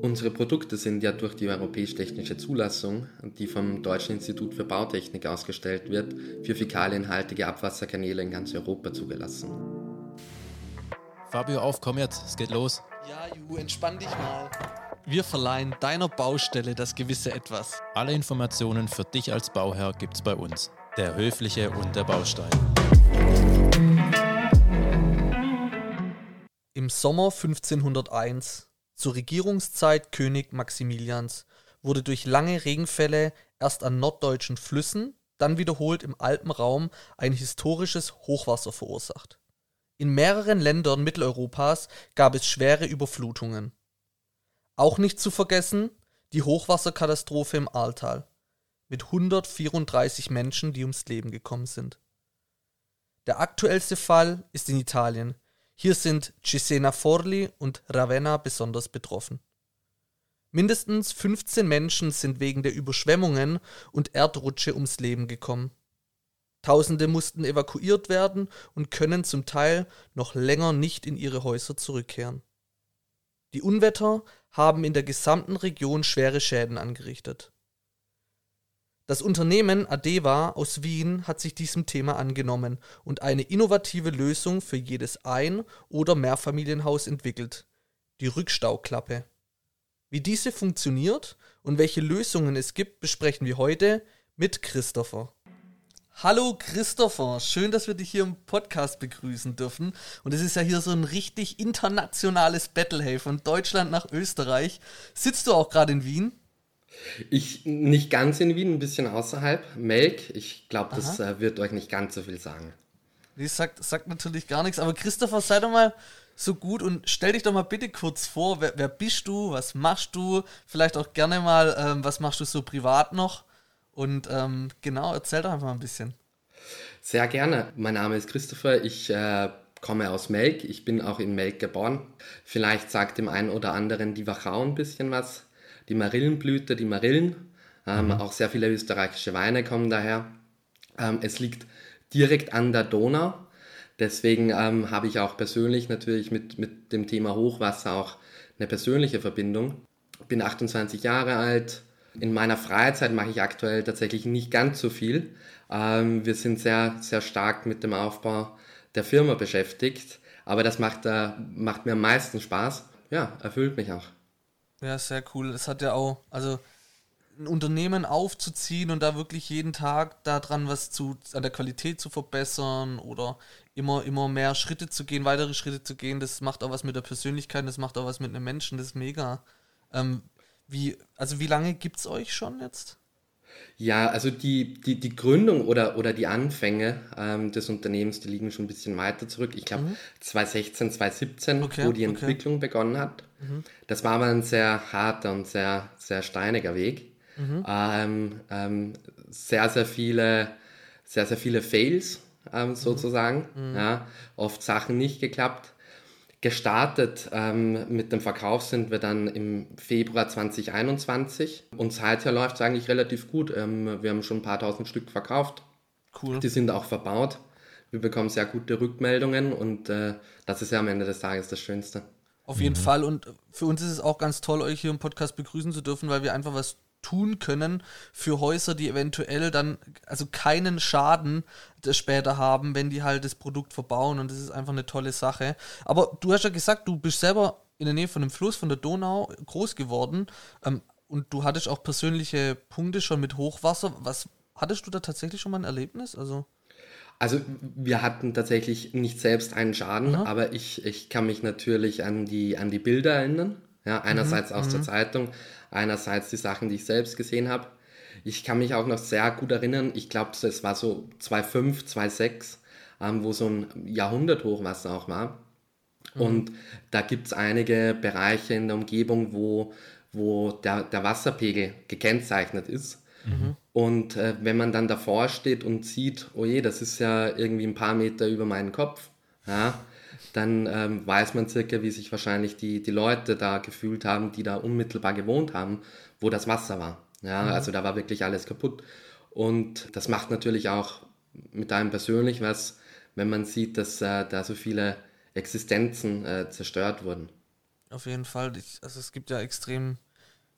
Unsere Produkte sind ja durch die europäisch-technische Zulassung, die vom Deutschen Institut für Bautechnik ausgestellt wird, für fäkalienhaltige Abwasserkanäle in ganz Europa zugelassen. Fabio, auf, komm jetzt, es geht los. Ja, Ju, entspann dich mal. Wir verleihen deiner Baustelle das gewisse Etwas. Alle Informationen für dich als Bauherr gibt's bei uns. Der Höfliche und der Baustein. Im Sommer 1501 zur Regierungszeit König Maximilians wurde durch lange Regenfälle erst an norddeutschen Flüssen, dann wiederholt im Alpenraum ein historisches Hochwasser verursacht. In mehreren Ländern Mitteleuropas gab es schwere Überflutungen. Auch nicht zu vergessen die Hochwasserkatastrophe im Ahrtal mit 134 Menschen, die ums Leben gekommen sind. Der aktuellste Fall ist in Italien, hier sind Cesena Forli und Ravenna besonders betroffen. Mindestens 15 Menschen sind wegen der Überschwemmungen und Erdrutsche ums Leben gekommen. Tausende mussten evakuiert werden und können zum Teil noch länger nicht in ihre Häuser zurückkehren. Die Unwetter haben in der gesamten Region schwere Schäden angerichtet. Das Unternehmen Adeva aus Wien hat sich diesem Thema angenommen und eine innovative Lösung für jedes Ein- oder Mehrfamilienhaus entwickelt, die Rückstauklappe. Wie diese funktioniert und welche Lösungen es gibt, besprechen wir heute mit Christopher. Hallo Christopher, schön, dass wir dich hier im Podcast begrüßen dürfen. Und es ist ja hier so ein richtig internationales Battle, hey, von Deutschland nach Österreich. Sitzt du auch gerade in Wien? Ich nicht ganz in Wien, ein bisschen außerhalb. Melk, ich glaube, das äh, wird euch nicht ganz so viel sagen. Das sagt, sagt natürlich gar nichts, aber Christopher, sei doch mal so gut und stell dich doch mal bitte kurz vor, wer, wer bist du, was machst du, vielleicht auch gerne mal, ähm, was machst du so privat noch und ähm, genau, erzähl doch einfach mal ein bisschen. Sehr gerne. Mein Name ist Christopher, ich äh, komme aus Melk, ich bin auch in Melk geboren. Vielleicht sagt dem einen oder anderen die Wachau ein bisschen was die Marillenblüte, die Marillen. Ähm, mhm. Auch sehr viele österreichische Weine kommen daher. Ähm, es liegt direkt an der Donau. Deswegen ähm, habe ich auch persönlich natürlich mit, mit dem Thema Hochwasser auch eine persönliche Verbindung. Bin 28 Jahre alt. In meiner Freizeit mache ich aktuell tatsächlich nicht ganz so viel. Ähm, wir sind sehr, sehr stark mit dem Aufbau der Firma beschäftigt. Aber das macht, äh, macht mir am meisten Spaß. Ja, erfüllt mich auch. Ja, sehr cool. Es hat ja auch, also ein Unternehmen aufzuziehen und da wirklich jeden Tag daran was zu, an der Qualität zu verbessern oder immer, immer mehr Schritte zu gehen, weitere Schritte zu gehen, das macht auch was mit der Persönlichkeit, das macht auch was mit einem Menschen, das ist mega. Ähm, wie, also wie lange gibt es euch schon jetzt? Ja, also die, die, die Gründung oder, oder die Anfänge ähm, des Unternehmens, die liegen schon ein bisschen weiter zurück. Ich glaube mhm. 2016, 2017, okay, wo die Entwicklung okay. begonnen hat. Mhm. Das war aber ein sehr harter und sehr, sehr steiniger Weg. Mhm. Ähm, ähm, sehr, sehr viele, sehr, sehr viele Fails ähm, sozusagen. Mhm. Ja, oft Sachen nicht geklappt. Gestartet ähm, mit dem Verkauf sind wir dann im Februar 2021 und seither läuft es eigentlich relativ gut. Ähm, wir haben schon ein paar tausend Stück verkauft. Cool. Die sind auch verbaut. Wir bekommen sehr gute Rückmeldungen und äh, das ist ja am Ende des Tages das Schönste. Auf jeden mhm. Fall und für uns ist es auch ganz toll, euch hier im Podcast begrüßen zu dürfen, weil wir einfach was tun können für Häuser, die eventuell dann also keinen Schaden später haben, wenn die halt das Produkt verbauen und das ist einfach eine tolle Sache. Aber du hast ja gesagt, du bist selber in der Nähe von dem Fluss, von der Donau groß geworden ähm, und du hattest auch persönliche Punkte schon mit Hochwasser. Was hattest du da tatsächlich schon mal ein Erlebnis? Also also wir hatten tatsächlich nicht selbst einen Schaden, Aha. aber ich, ich kann mich natürlich an die, an die Bilder erinnern. Ja, einerseits mhm. aus der mhm. Zeitung, einerseits die Sachen, die ich selbst gesehen habe. Ich kann mich auch noch sehr gut erinnern, ich glaube, es war so 2005, 2006, ähm, wo so ein Jahrhunderthochwasser auch war. Mhm. Und da gibt es einige Bereiche in der Umgebung, wo, wo der, der Wasserpegel gekennzeichnet ist. Mhm. Und äh, wenn man dann davor steht und sieht, oh je, das ist ja irgendwie ein paar Meter über meinen Kopf, ja, dann ähm, weiß man circa, wie sich wahrscheinlich die, die Leute da gefühlt haben, die da unmittelbar gewohnt haben, wo das Wasser war. Ja, mhm. also da war wirklich alles kaputt. Und das macht natürlich auch mit einem persönlich was, wenn man sieht, dass äh, da so viele Existenzen äh, zerstört wurden. Auf jeden Fall. Ich, also es gibt ja extrem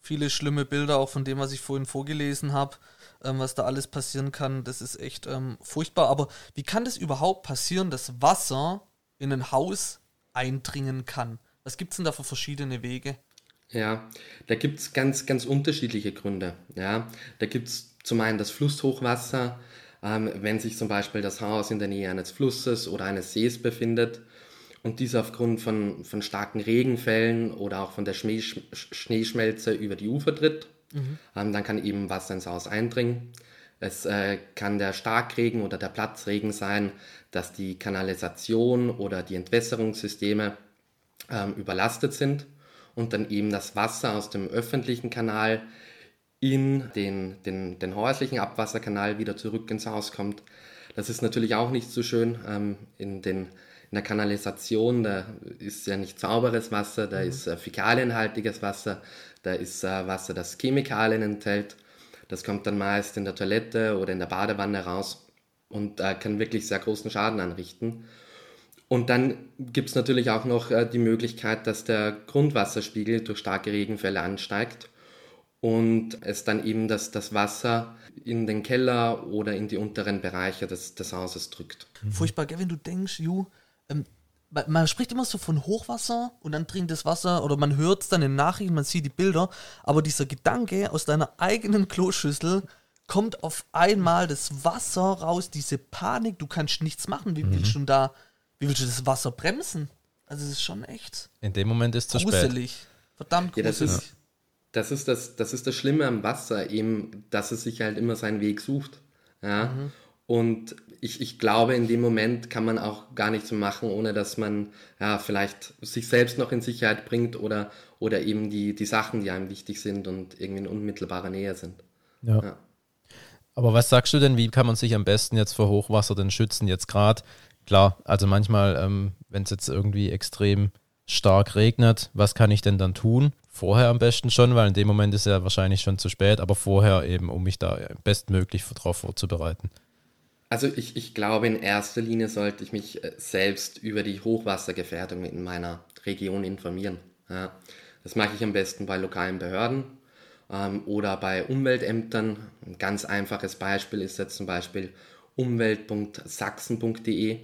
viele schlimme Bilder, auch von dem, was ich vorhin vorgelesen habe, ähm, was da alles passieren kann. Das ist echt ähm, furchtbar. Aber wie kann das überhaupt passieren, dass Wasser in ein Haus eindringen kann? Was gibt es denn da für verschiedene Wege? Ja, da gibt es ganz, ganz unterschiedliche Gründe. Ja, da gibt es zum einen das Flusshochwasser, ähm, wenn sich zum Beispiel das Haus in der Nähe eines Flusses oder eines Sees befindet und dieser aufgrund von, von starken Regenfällen oder auch von der Schnee, Schneeschmelze über die Ufer tritt. Mhm. Ähm, dann kann eben Wasser ins Haus eindringen. Es äh, kann der Starkregen oder der Platzregen sein, dass die Kanalisation oder die Entwässerungssysteme ähm, überlastet sind und dann eben das Wasser aus dem öffentlichen Kanal in den, den, den häuslichen Abwasserkanal wieder zurück ins Haus kommt. Das ist natürlich auch nicht so schön. Ähm, in, den, in der Kanalisation, da ist ja nicht sauberes Wasser, da mhm. ist äh, fäkalienhaltiges Wasser, da ist äh, Wasser, das Chemikalien enthält. Das kommt dann meist in der Toilette oder in der Badewanne raus und äh, kann wirklich sehr großen Schaden anrichten. Und dann gibt es natürlich auch noch äh, die Möglichkeit, dass der Grundwasserspiegel durch starke Regenfälle ansteigt und es dann eben das, das Wasser in den Keller oder in die unteren Bereiche des, des Hauses drückt. Furchtbar, gell, wenn du denkst, Ju, ähm, man spricht immer so von Hochwasser und dann dringt das Wasser oder man hört es dann in Nachrichten, man sieht die Bilder, aber dieser Gedanke aus deiner eigenen Kloschüssel kommt auf einmal das Wasser raus, diese Panik, du kannst nichts machen, wie mhm. willst du da wie willst du das Wasser bremsen? Also es ist schon echt. In dem Moment ist es zu gruselig. Spät. Verdammt gruselig. Ja, das, ist, das, ist das, das ist das Schlimme am Wasser, eben, dass es sich halt immer seinen Weg sucht. Ja? Mhm. Und ich, ich glaube, in dem Moment kann man auch gar nichts machen, ohne dass man ja, vielleicht sich selbst noch in Sicherheit bringt oder, oder eben die, die Sachen, die einem wichtig sind und irgendwie in unmittelbarer Nähe sind. Ja. ja. Aber was sagst du denn, wie kann man sich am besten jetzt vor Hochwasser denn schützen? Jetzt gerade klar, also manchmal, ähm, wenn es jetzt irgendwie extrem stark regnet, was kann ich denn dann tun? Vorher am besten schon, weil in dem Moment ist ja wahrscheinlich schon zu spät, aber vorher eben, um mich da bestmöglich darauf vorzubereiten. Also ich, ich glaube, in erster Linie sollte ich mich äh, selbst über die Hochwassergefährdung in meiner Region informieren. Ja, das mache ich am besten bei lokalen Behörden ähm, oder bei Umweltämtern. Ein ganz einfaches Beispiel ist jetzt zum Beispiel umwelt.sachsen.de.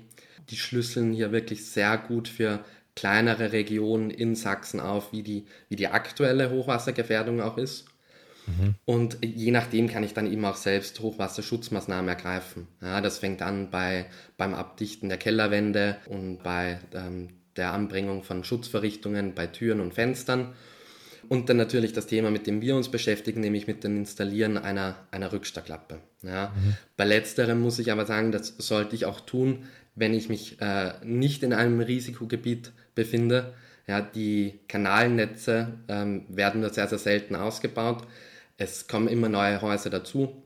Die schlüsseln hier wirklich sehr gut für kleinere Regionen in Sachsen auf, wie die, wie die aktuelle Hochwassergefährdung auch ist. Mhm. Und je nachdem kann ich dann eben auch selbst Hochwasserschutzmaßnahmen ergreifen. Ja, das fängt an bei, beim Abdichten der Kellerwände und bei ähm, der Anbringung von Schutzverrichtungen bei Türen und Fenstern und dann natürlich das Thema, mit dem wir uns beschäftigen, nämlich mit dem Installieren einer, einer Rückstauklappe. Ja. Mhm. Bei letzterem muss ich aber sagen, das sollte ich auch tun, wenn ich mich äh, nicht in einem Risikogebiet befinde. Ja, die Kanalnetze ähm, werden nur sehr, sehr selten ausgebaut. Es kommen immer neue Häuser dazu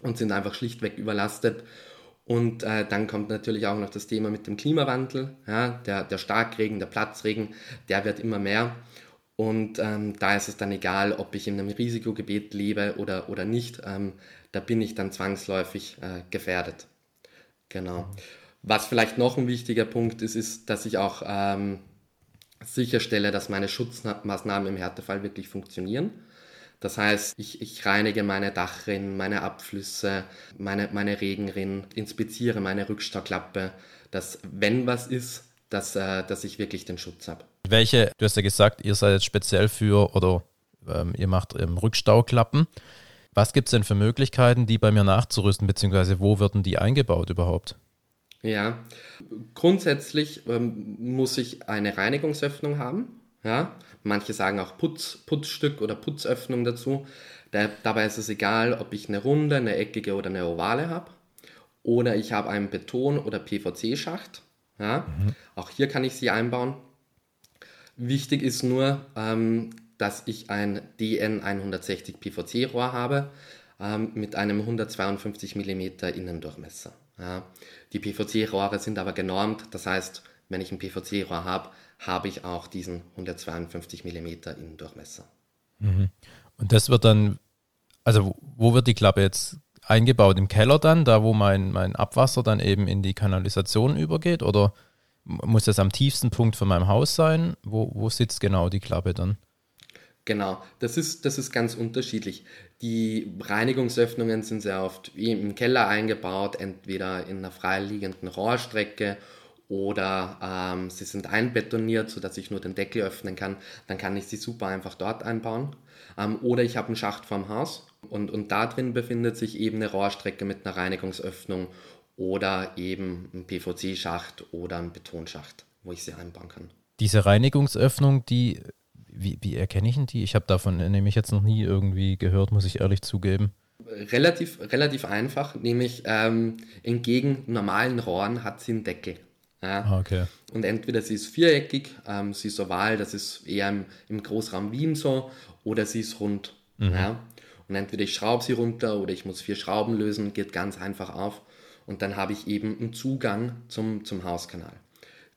und sind einfach schlichtweg überlastet. Und äh, dann kommt natürlich auch noch das Thema mit dem Klimawandel. Ja, der, der Starkregen, der Platzregen, der wird immer mehr. Und ähm, da ist es dann egal, ob ich in einem Risikogebiet lebe oder, oder nicht. Ähm, da bin ich dann zwangsläufig äh, gefährdet. Genau. Was vielleicht noch ein wichtiger Punkt ist, ist, dass ich auch ähm, sicherstelle, dass meine Schutzmaßnahmen im Härtefall wirklich funktionieren. Das heißt, ich, ich reinige meine Dachrinnen, meine Abflüsse, meine, meine Regenrinnen, inspiziere meine Rückstauklappe, dass wenn was ist, dass, äh, dass ich wirklich den Schutz habe. Welche, du hast ja gesagt, ihr seid jetzt speziell für oder ähm, ihr macht ähm, Rückstauklappen. Was gibt es denn für Möglichkeiten, die bei mir nachzurüsten, beziehungsweise wo werden die eingebaut überhaupt? Ja, grundsätzlich ähm, muss ich eine Reinigungsöffnung haben. Ja, manche sagen auch Putz, Putzstück oder Putzöffnung dazu. Da, dabei ist es egal, ob ich eine runde, eine eckige oder eine ovale habe. Oder ich habe einen Beton- oder PVC-Schacht. Ja, mhm. Auch hier kann ich sie einbauen. Wichtig ist nur, ähm, dass ich ein DN160 PVC-Rohr habe ähm, mit einem 152 mm Innendurchmesser. Ja. Die PVC-Rohre sind aber genormt, das heißt, wenn ich ein PVC-Rohr habe, habe ich auch diesen 152 mm Innendurchmesser. Mhm. Und das wird dann, also wo wird die Klappe jetzt eingebaut? Im Keller dann, da wo mein, mein Abwasser dann eben in die Kanalisation übergeht? Oder muss das am tiefsten Punkt von meinem Haus sein? Wo, wo sitzt genau die Klappe dann? Genau, das ist, das ist ganz unterschiedlich. Die Reinigungsöffnungen sind sehr oft wie im Keller eingebaut, entweder in einer freiliegenden Rohrstrecke oder ähm, sie sind einbetoniert, sodass ich nur den Deckel öffnen kann. Dann kann ich sie super einfach dort einbauen. Ähm, oder ich habe einen Schacht vorm Haus und, und da drin befindet sich eben eine Rohrstrecke mit einer Reinigungsöffnung oder eben ein PVC-Schacht oder ein Betonschacht, wo ich sie einbauen kann. Diese Reinigungsöffnung, die, wie, wie erkenne ich denn die? Ich habe davon nämlich jetzt noch nie irgendwie gehört, muss ich ehrlich zugeben. Relativ, relativ einfach, nämlich ähm, entgegen normalen Rohren hat sie einen Deckel. Ja. Ah, okay. Und entweder sie ist viereckig, ähm, sie ist oval, das ist eher im, im Großraum Wien so, oder sie ist rund. Mhm. Ja. Und entweder ich schraube sie runter oder ich muss vier Schrauben lösen, geht ganz einfach auf. Und dann habe ich eben einen Zugang zum, zum Hauskanal.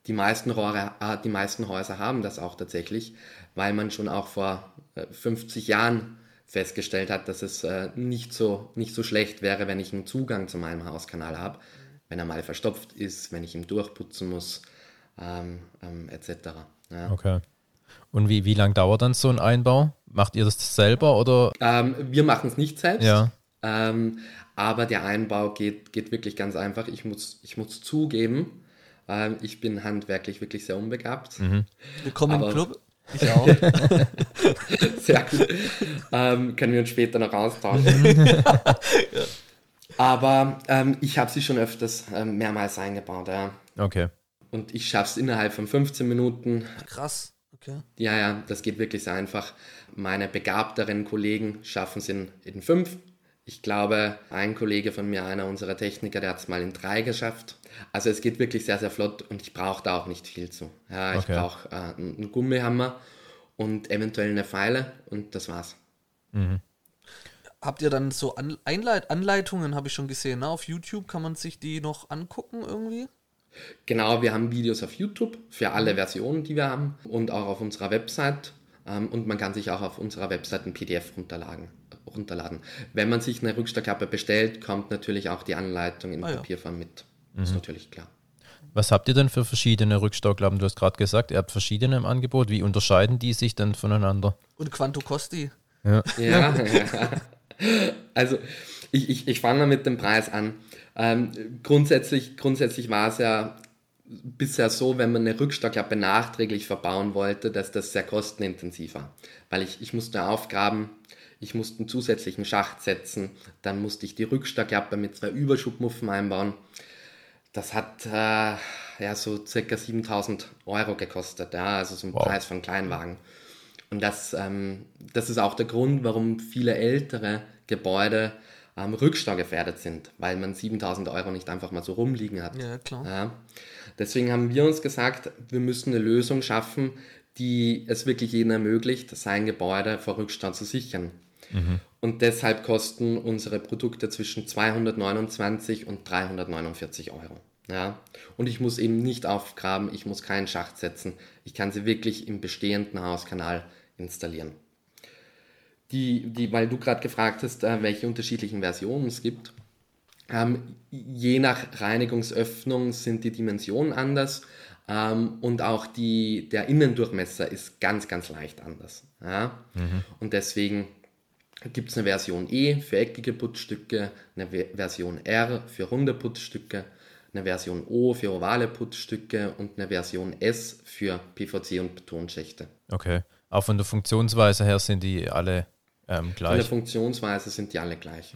Die meisten, Rohre, äh, die meisten Häuser haben das auch tatsächlich, weil man schon auch vor äh, 50 Jahren festgestellt hat, dass es äh, nicht, so, nicht so schlecht wäre, wenn ich einen Zugang zu meinem Hauskanal habe wenn er mal verstopft ist, wenn ich ihn durchputzen muss, ähm, ähm, etc. Ja. Okay. Und wie, wie lange dauert dann so ein Einbau? Macht ihr das selber oder? Ähm, wir machen es nicht selbst. Ja. Ähm, aber der Einbau geht, geht wirklich ganz einfach. Ich muss, ich muss zugeben, ähm, ich bin handwerklich wirklich sehr unbegabt. Mhm. Willkommen Aber- im Club. Ich auch. Sehr gut. ähm, können wir uns später noch austauschen. Aber ähm, ich habe sie schon öfters ähm, mehrmals eingebaut. Ja. Okay. Und ich schaffe es innerhalb von 15 Minuten. Krass. Okay. Ja, ja, das geht wirklich sehr einfach. Meine begabteren Kollegen schaffen es in, in fünf. Ich glaube, ein Kollege von mir, einer unserer Techniker, der hat es mal in drei geschafft. Also es geht wirklich sehr, sehr flott und ich brauche da auch nicht viel zu. Ja, ich Okay. brauche äh, einen einen Gummihammer und eventuell eine Pfeile und das war's. Habt ihr dann so An Einleit Anleitungen, habe ich schon gesehen, ne? Auf YouTube kann man sich die noch angucken irgendwie? Genau, wir haben Videos auf YouTube für alle Versionen, die wir haben und auch auf unserer Website. Ähm, und man kann sich auch auf unserer Website ein PDF runterladen. runterladen. Wenn man sich eine Rückstauklappe bestellt, kommt natürlich auch die Anleitung in Ah ja. Papierform mit. Ist natürlich klar. Was habt ihr denn für verschiedene Rückstauklappen? Du hast gerade gesagt, ihr habt verschiedene im Angebot. Wie unterscheiden die sich denn voneinander? Und Quanto Costi? Ja, ja. Also ich, ich, ich fange mal mit dem Preis an. Ähm, grundsätzlich, grundsätzlich war es ja bisher so, wenn man eine Rückstauklappe nachträglich verbauen wollte, dass das sehr kostenintensiv war. Weil ich, ich musste aufgraben, ich musste einen zusätzlichen Schacht setzen, dann musste ich die Rückstauklappe mit zwei Überschubmuffen einbauen. Das hat äh, ja so circa 7000 Euro gekostet, ja, also so ein Wow. Preis von Kleinwagen. Und das, ähm, das ist auch der Grund, warum viele ältere Gebäude ähm, rückstaugefährdet sind, weil man 7000 Euro nicht einfach mal so rumliegen hat. Ja, klar. Ja. Deswegen haben wir uns gesagt, wir müssen eine Lösung schaffen, die es wirklich jedem ermöglicht, sein Gebäude vor Rückstau zu sichern. Und deshalb kosten unsere Produkte zwischen 229 und 349 Euro. Ja? Und ich muss eben nicht aufgraben, ich muss keinen Schacht setzen. Ich kann sie wirklich im bestehenden Hauskanal installieren. Die, die, weil du gerade gefragt hast, äh, welche unterschiedlichen Versionen es gibt. Ähm, je nach Reinigungsöffnung sind die Dimensionen anders ähm, und auch die, der Innendurchmesser ist ganz, ganz leicht anders. Ja? Und deswegen gibt es eine Version E für eckige Putzstücke, eine Ve- Version R für runde Putzstücke, eine Version O für ovale Putzstücke und eine Version S für PVC und Betonschächte. Okay. Auch von der Funktionsweise her sind die alle ähm, Von der gleich. Funktionsweise sind die alle gleich.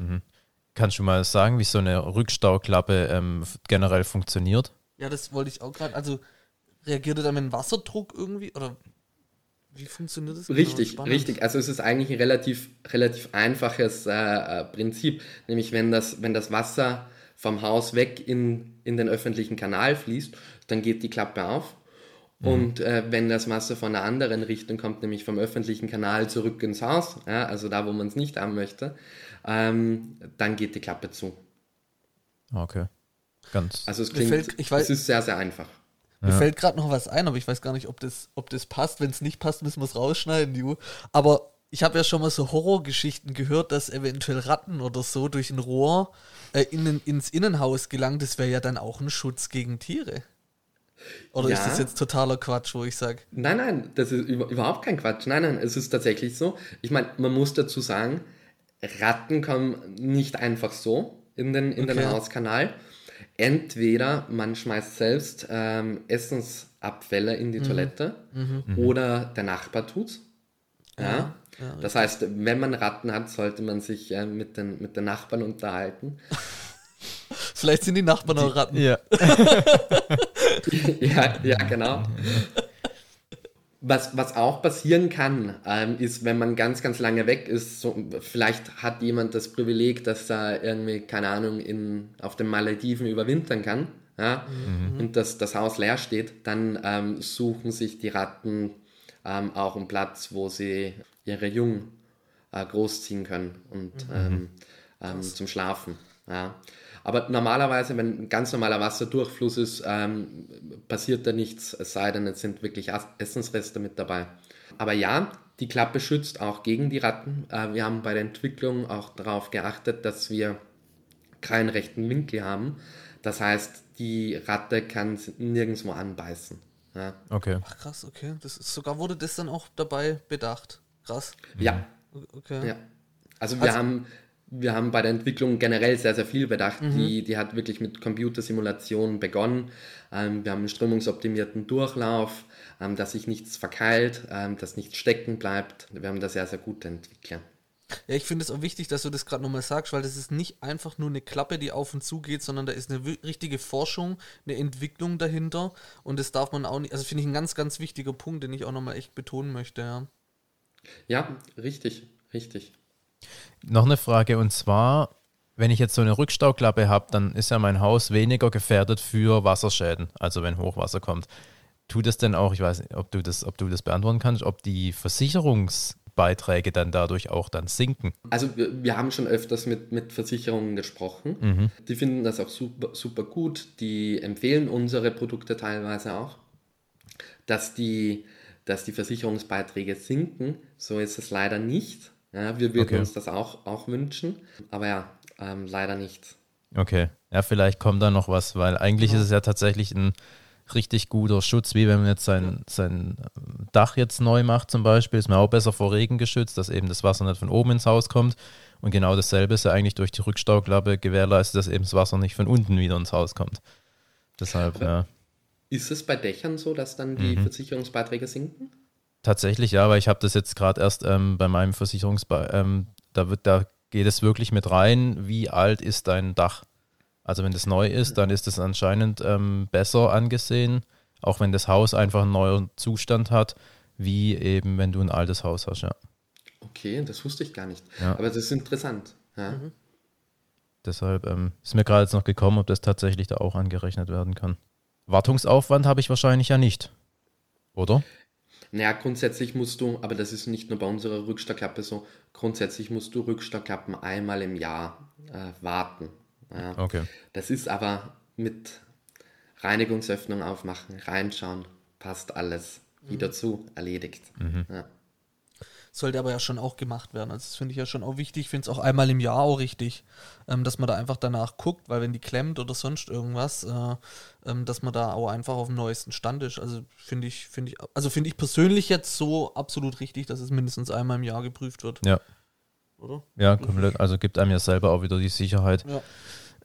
Kannst du mal sagen, wie so eine Rückstauklappe ähm, generell funktioniert? Ja, das wollte ich auch gerade. Also reagiert er dann mit dem Wasserdruck irgendwie? Oder wie funktioniert das? genau? Richtig, Spannend. richtig. Also es ist eigentlich ein relativ, relativ einfaches äh, äh, Prinzip. Nämlich wenn das, wenn das Wasser vom Haus weg in, in den öffentlichen Kanal fließt, dann geht die Klappe auf. Und äh, wenn das Wasser von einer anderen Richtung kommt, nämlich vom öffentlichen Kanal zurück ins Haus, ja, also da, wo man es nicht haben möchte, ähm, dann geht die Klappe zu. Okay. Ganz. Also es klingt, fällt- ich weiß- es ist sehr, sehr einfach. Mir fällt gerade noch was ein, aber ich weiß gar nicht, ob das, ob das passt. Wenn es nicht passt, müssen wir es rausschneiden, Ju. Aber ich habe ja schon mal so Horrorgeschichten gehört, dass eventuell Ratten oder so durch ein Rohr äh, in, ins Innenhaus gelangt. Das wäre ja dann auch ein Schutz gegen Tiere. Oder Ja. ist das jetzt totaler Quatsch, wo ich sage, Nein, nein, das ist über, überhaupt kein Quatsch. Nein, nein, es ist tatsächlich so. Ich meine, man muss dazu sagen, Ratten kommen nicht einfach so in den, in den Okay. Hauskanal. Entweder man schmeißt selbst ähm, Essensabfälle in die Toilette oder der Nachbar tut's. Ja. ja, das heißt, wenn man Ratten hat, sollte man sich äh, mit, den, mit den Nachbarn unterhalten. vielleicht sind die Nachbarn auch Ratten. Ja. ja, ja, genau. Was, was auch passieren kann, ähm, ist, wenn man ganz, ganz lange weg ist, so, vielleicht hat jemand das Privileg, dass er irgendwie, keine Ahnung, in, auf den Malediven überwintern kann, ja, und dass das Haus leer steht, dann ähm, suchen sich die Ratten ähm, auch einen Platz, wo sie ihre Jungen äh, großziehen können und ähm, ähm, zum Schlafen. Ja. Aber normalerweise, wenn ein ganz normaler Wasserdurchfluss ist, ähm, passiert da nichts, es sei denn, es sind wirklich Essensreste mit dabei. Aber ja, die Klappe schützt auch gegen die Ratten. Äh, wir haben bei der Entwicklung auch darauf geachtet, dass wir keinen rechten Winkel haben. Das heißt, die Ratte kann nirgendwo anbeißen. Ja. Okay. Ach krass, okay. Das ist, sogar wurde das dann auch dabei bedacht. Krass. ja, Okay. Ja. Also wir haben wir haben bei der Entwicklung generell sehr, sehr viel bedacht. Die, die hat wirklich mit Computersimulationen begonnen. Ähm, wir haben einen strömungsoptimierten Durchlauf, ähm, dass sich nichts verkeilt, ähm, dass nichts stecken bleibt. Wir haben da sehr, sehr gute Entwickler. Ja, ich finde es auch wichtig, dass du das gerade nochmal sagst, weil das ist nicht einfach nur eine Klappe, die auf und zu geht, sondern da ist eine richtige Forschung, eine Entwicklung dahinter und das darf man auch nicht, also finde ich ein ganz, ganz wichtiger Punkt, den ich auch nochmal echt betonen möchte, ja. Ja, richtig, richtig. Noch eine Frage und zwar, wenn ich jetzt so eine Rückstauklappe habe, dann ist ja mein Haus weniger gefährdet für Wasserschäden, also wenn Hochwasser kommt. Tut es denn auch, ich weiß nicht, ob du das, ob du das beantworten kannst, ob die Versicherungsbeiträge dann dadurch auch dann sinken? Also wir, wir haben schon öfters mit, mit Versicherungen gesprochen. Die finden das auch super, super gut. Die empfehlen unsere Produkte teilweise auch. Dass die, dass die Versicherungsbeiträge sinken, so ist es leider nicht. Ja, wir würden Okay. uns das auch, auch wünschen, aber ja, ähm, leider nicht. Okay, ja, vielleicht kommt da noch was, weil eigentlich ist es ja tatsächlich ein richtig guter Schutz, wie wenn man jetzt sein, sein ähm, Dach jetzt neu macht zum Beispiel, ist man auch besser vor Regen geschützt, dass eben das Wasser nicht von oben ins Haus kommt. Und genau dasselbe ist ja eigentlich durch die Rückstauklappe gewährleistet, dass eben das Wasser nicht von unten wieder ins Haus kommt. Deshalb, ja. Ist es bei Dächern so, dass dann die Versicherungsbeiträge sinken? Tatsächlich, ja, weil ich habe das jetzt gerade erst ähm, bei meinem Versicherungsbe ähm, da wird, da geht es wirklich mit rein, wie alt ist dein Dach. Also wenn das neu ist, dann ist es anscheinend ähm, besser angesehen, auch wenn das Haus einfach einen neuen Zustand hat, wie eben wenn du ein altes Haus hast, ja. Okay, das wusste ich gar nicht. Ja. Aber das ist interessant. Ja. Deshalb ähm, ist mir gerade jetzt noch gekommen, ob das tatsächlich da auch angerechnet werden kann. Wartungsaufwand habe ich wahrscheinlich ja nicht. Oder? Naja, grundsätzlich musst du, aber das ist nicht nur bei unserer Rückstauklappe so, grundsätzlich musst du Rückstauklappen einmal im Jahr äh, warten. Ja. Okay. Das ist aber mit Reinigungsöffnung aufmachen, reinschauen, passt alles. Wieder zu, erledigt. Ja. Sollte aber ja schon auch gemacht werden. Also das finde ich ja schon auch wichtig. Ich finde es auch einmal im Jahr auch richtig, ähm, dass man da einfach danach guckt, weil wenn die klemmt oder sonst irgendwas, äh, ähm, dass man da auch einfach auf dem neuesten Stand ist. Also finde ich, finde ich, also finde ich persönlich jetzt so absolut richtig, dass es mindestens einmal im Jahr geprüft wird, Ja. oder? Ja, komplett. Also gibt einem ja selber auch wieder die Sicherheit. Ja.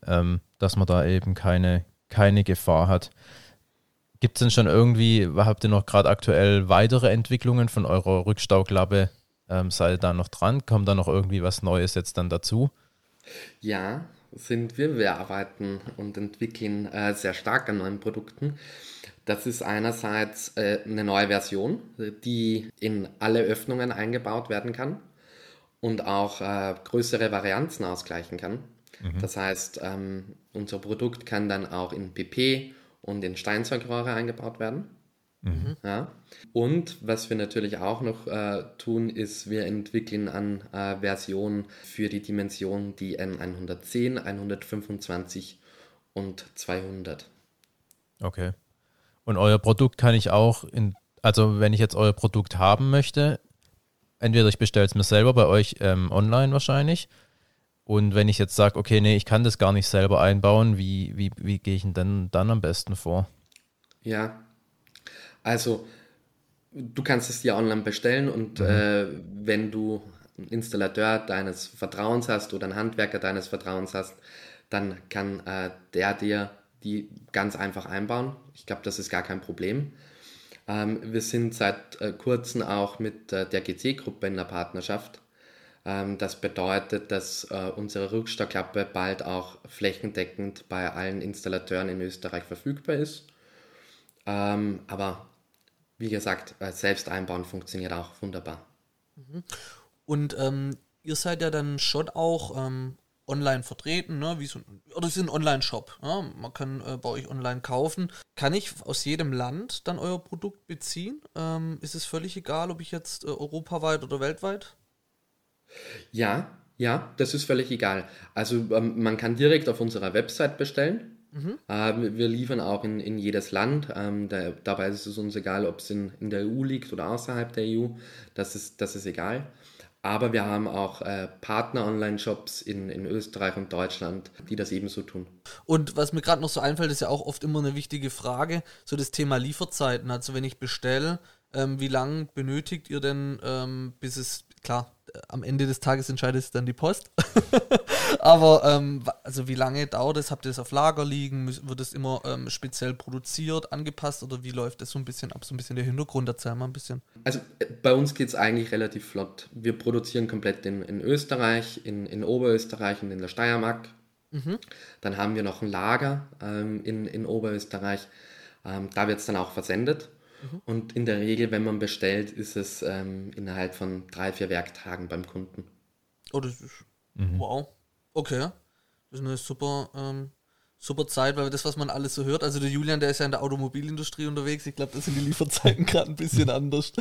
ähm, dass man da eben keine, keine Gefahr hat. Gibt es denn schon irgendwie, habt ihr noch gerade aktuell weitere Entwicklungen von eurer Rückstauklappe? Ähm, seid ihr da noch dran? Kommt da noch irgendwie was Neues jetzt dann dazu? Ja, sind wir. Wir arbeiten und entwickeln äh, sehr stark an neuen Produkten. Das ist einerseits äh, eine neue Version, die in alle Öffnungen eingebaut werden kann und auch äh, größere Varianzen ausgleichen kann. Das heißt, ähm, unser Produkt kann dann auch in PP und in Steinzeugrohre eingebaut werden. Ja. Und was wir natürlich auch noch äh, tun, ist, wir entwickeln an äh, Versionen für die Dimensionen die N110, 125 und 200. Okay. Und euer Produkt kann ich auch in, also wenn ich jetzt euer Produkt haben möchte, entweder ich bestelle es mir selber bei euch ähm, online wahrscheinlich. Und wenn ich jetzt sage, okay, nee, ich kann das gar nicht selber einbauen, wie, wie, wie gehe ich denn dann am besten vor? Ja, also du kannst es dir online bestellen und mhm. äh, wenn du einen Installateur deines Vertrauens hast oder einen Handwerker deines Vertrauens hast, dann kann äh, der dir die ganz einfach einbauen. Ich glaube, das ist gar kein Problem. Ähm, wir sind seit äh, kurzem auch mit äh, der GC-Gruppe in der Partnerschaft. Ähm, das bedeutet, dass äh, unsere Rückstauklappe bald auch flächendeckend bei allen Installateuren in Österreich verfügbar ist. Ähm, aber wie gesagt, äh, selbst einbauen funktioniert auch wunderbar. Mhm. Und ähm, ihr seid ja dann schon auch ähm, online vertreten, ne? Wie so ein, oder es ist ein Online-Shop. Ja? Man kann äh, bei euch online kaufen. Kann ich aus jedem Land dann euer Produkt beziehen? Ähm, ist es völlig egal, ob ich jetzt äh, europaweit oder weltweit? Ja, ja, das ist völlig egal. Also ähm, man kann direkt auf unserer Website bestellen. Mhm. Äh, wir liefern auch in, in jedes Land. Ähm, da, dabei ist es uns egal, ob es in, in der EU liegt oder außerhalb der EU. Das ist, das ist egal. Aber wir haben auch äh, Partner-Online-Shops in, in Österreich und Deutschland, die das ebenso tun. Und was mir gerade noch so einfällt, ist ja auch oft immer eine wichtige Frage, so das Thema Lieferzeiten. Also wenn ich bestelle, ähm, wie lange benötigt ihr denn, ähm, bis es, klar, am Ende des Tages entscheidet dann die Post. Aber ähm, also wie lange dauert es? Habt ihr es auf Lager liegen? Wird es immer ähm, speziell produziert, angepasst oder wie läuft das so ein bisschen ab? So ein bisschen der Hintergrund, erzähl mal ein bisschen. Also äh, bei uns geht es eigentlich relativ flott. Wir produzieren komplett in, in Österreich, in, in Oberösterreich und in der Steiermark. Mhm. Dann haben wir noch ein Lager ähm, in, in Oberösterreich. Ähm, da wird es dann auch versendet. Mhm. Und in der Regel, wenn man bestellt, ist es ähm, innerhalb von drei, vier Werktagen beim Kunden. Oh, das ist. Mhm. Wow. Okay. Das ist eine super, ähm, super Zeit, weil das, was man alles so hört, also der Julian, der ist ja in der Automobilindustrie unterwegs. Ich glaube, da sind die Lieferzeiten gerade ein bisschen anders.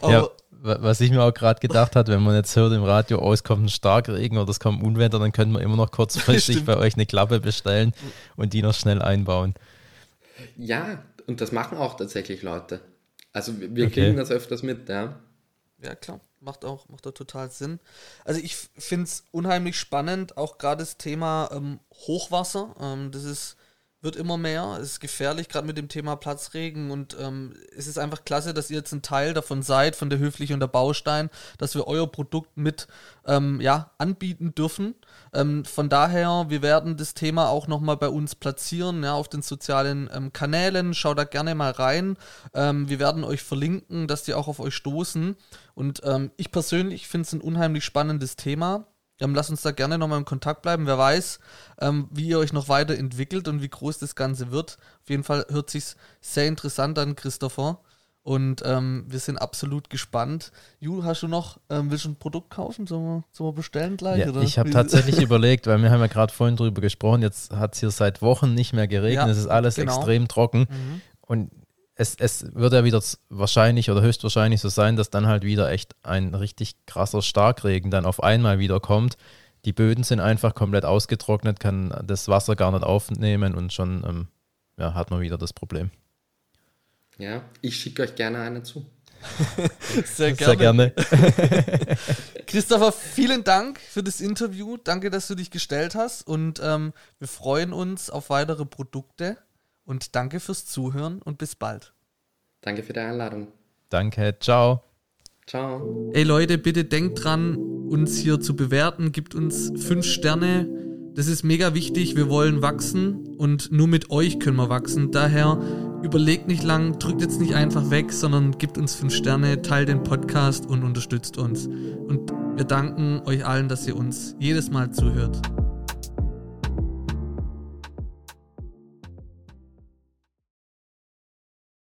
Aber ja, was ich mir auch gerade gedacht habe, wenn man jetzt hört im Radio, oh, es kommt ein Starkregen oder es kommt ein Unwetter, dann können wir immer noch kurzfristig bei euch eine Klappe bestellen und die noch schnell einbauen. Ja, und das machen auch tatsächlich Leute. Also wir okay. kriegen das öfters mit, ja. Ja, klar. Macht auch, macht auch total Sinn. Also ich finde es unheimlich spannend, auch gerade das Thema ähm, Hochwasser. Ähm, das ist wird immer mehr. Es ist gefährlich, gerade mit dem Thema Platzregen. Und ähm, es ist einfach klasse, dass ihr jetzt ein Teil davon seid, von der Höfliche und der Baustein, dass wir euer Produkt mit ähm, ja, anbieten dürfen. Ähm, von daher, wir werden das Thema auch nochmal bei uns platzieren, ja, auf den sozialen ähm, Kanälen. Schaut da gerne mal rein. Ähm, wir werden euch verlinken, dass die auch auf euch stoßen. Und ähm, ich persönlich finde es ein unheimlich spannendes Thema. Ähm, lasst uns da gerne nochmal im Kontakt bleiben. Wer weiß, ähm, wie ihr euch noch weiterentwickelt und wie groß das Ganze wird. Auf jeden Fall hört sich sehr interessant an, Christopher. Und ähm, wir sind absolut gespannt. Ju, hast du noch, ähm, willst du ein Produkt kaufen? Sollen wir, sollen wir bestellen gleich? Ja, ich habe tatsächlich überlegt, weil wir haben ja gerade vorhin drüber gesprochen, jetzt hat es hier seit Wochen nicht mehr geregnet, ja, es ist alles genau. extrem trocken. Mhm. Und es, es wird ja wieder wahrscheinlich oder höchstwahrscheinlich so sein, dass dann halt wieder echt ein richtig krasser Starkregen dann auf einmal wieder kommt. Die Böden sind einfach komplett ausgetrocknet, kann das Wasser gar nicht aufnehmen und schon ähm, ja, hat man wieder das Problem. Ja, ich schicke euch gerne eine zu. Sehr gerne. Sehr gerne. Christopher, vielen Dank für das Interview. Danke, dass du dich gestellt hast und ähm, wir freuen uns auf weitere Produkte und danke fürs Zuhören und bis bald. Danke für die Einladung. Danke, ciao. Ciao. Ey Leute, bitte denkt dran, uns hier zu bewerten. Gibt uns fünf Sterne. Das ist mega wichtig. Wir wollen wachsen und nur mit euch können wir wachsen. Daher überlegt nicht lang, drückt jetzt nicht einfach weg, sondern gibt uns fünf Sterne, teilt den Podcast und unterstützt uns. Und wir danken euch allen, dass ihr uns jedes Mal zuhört.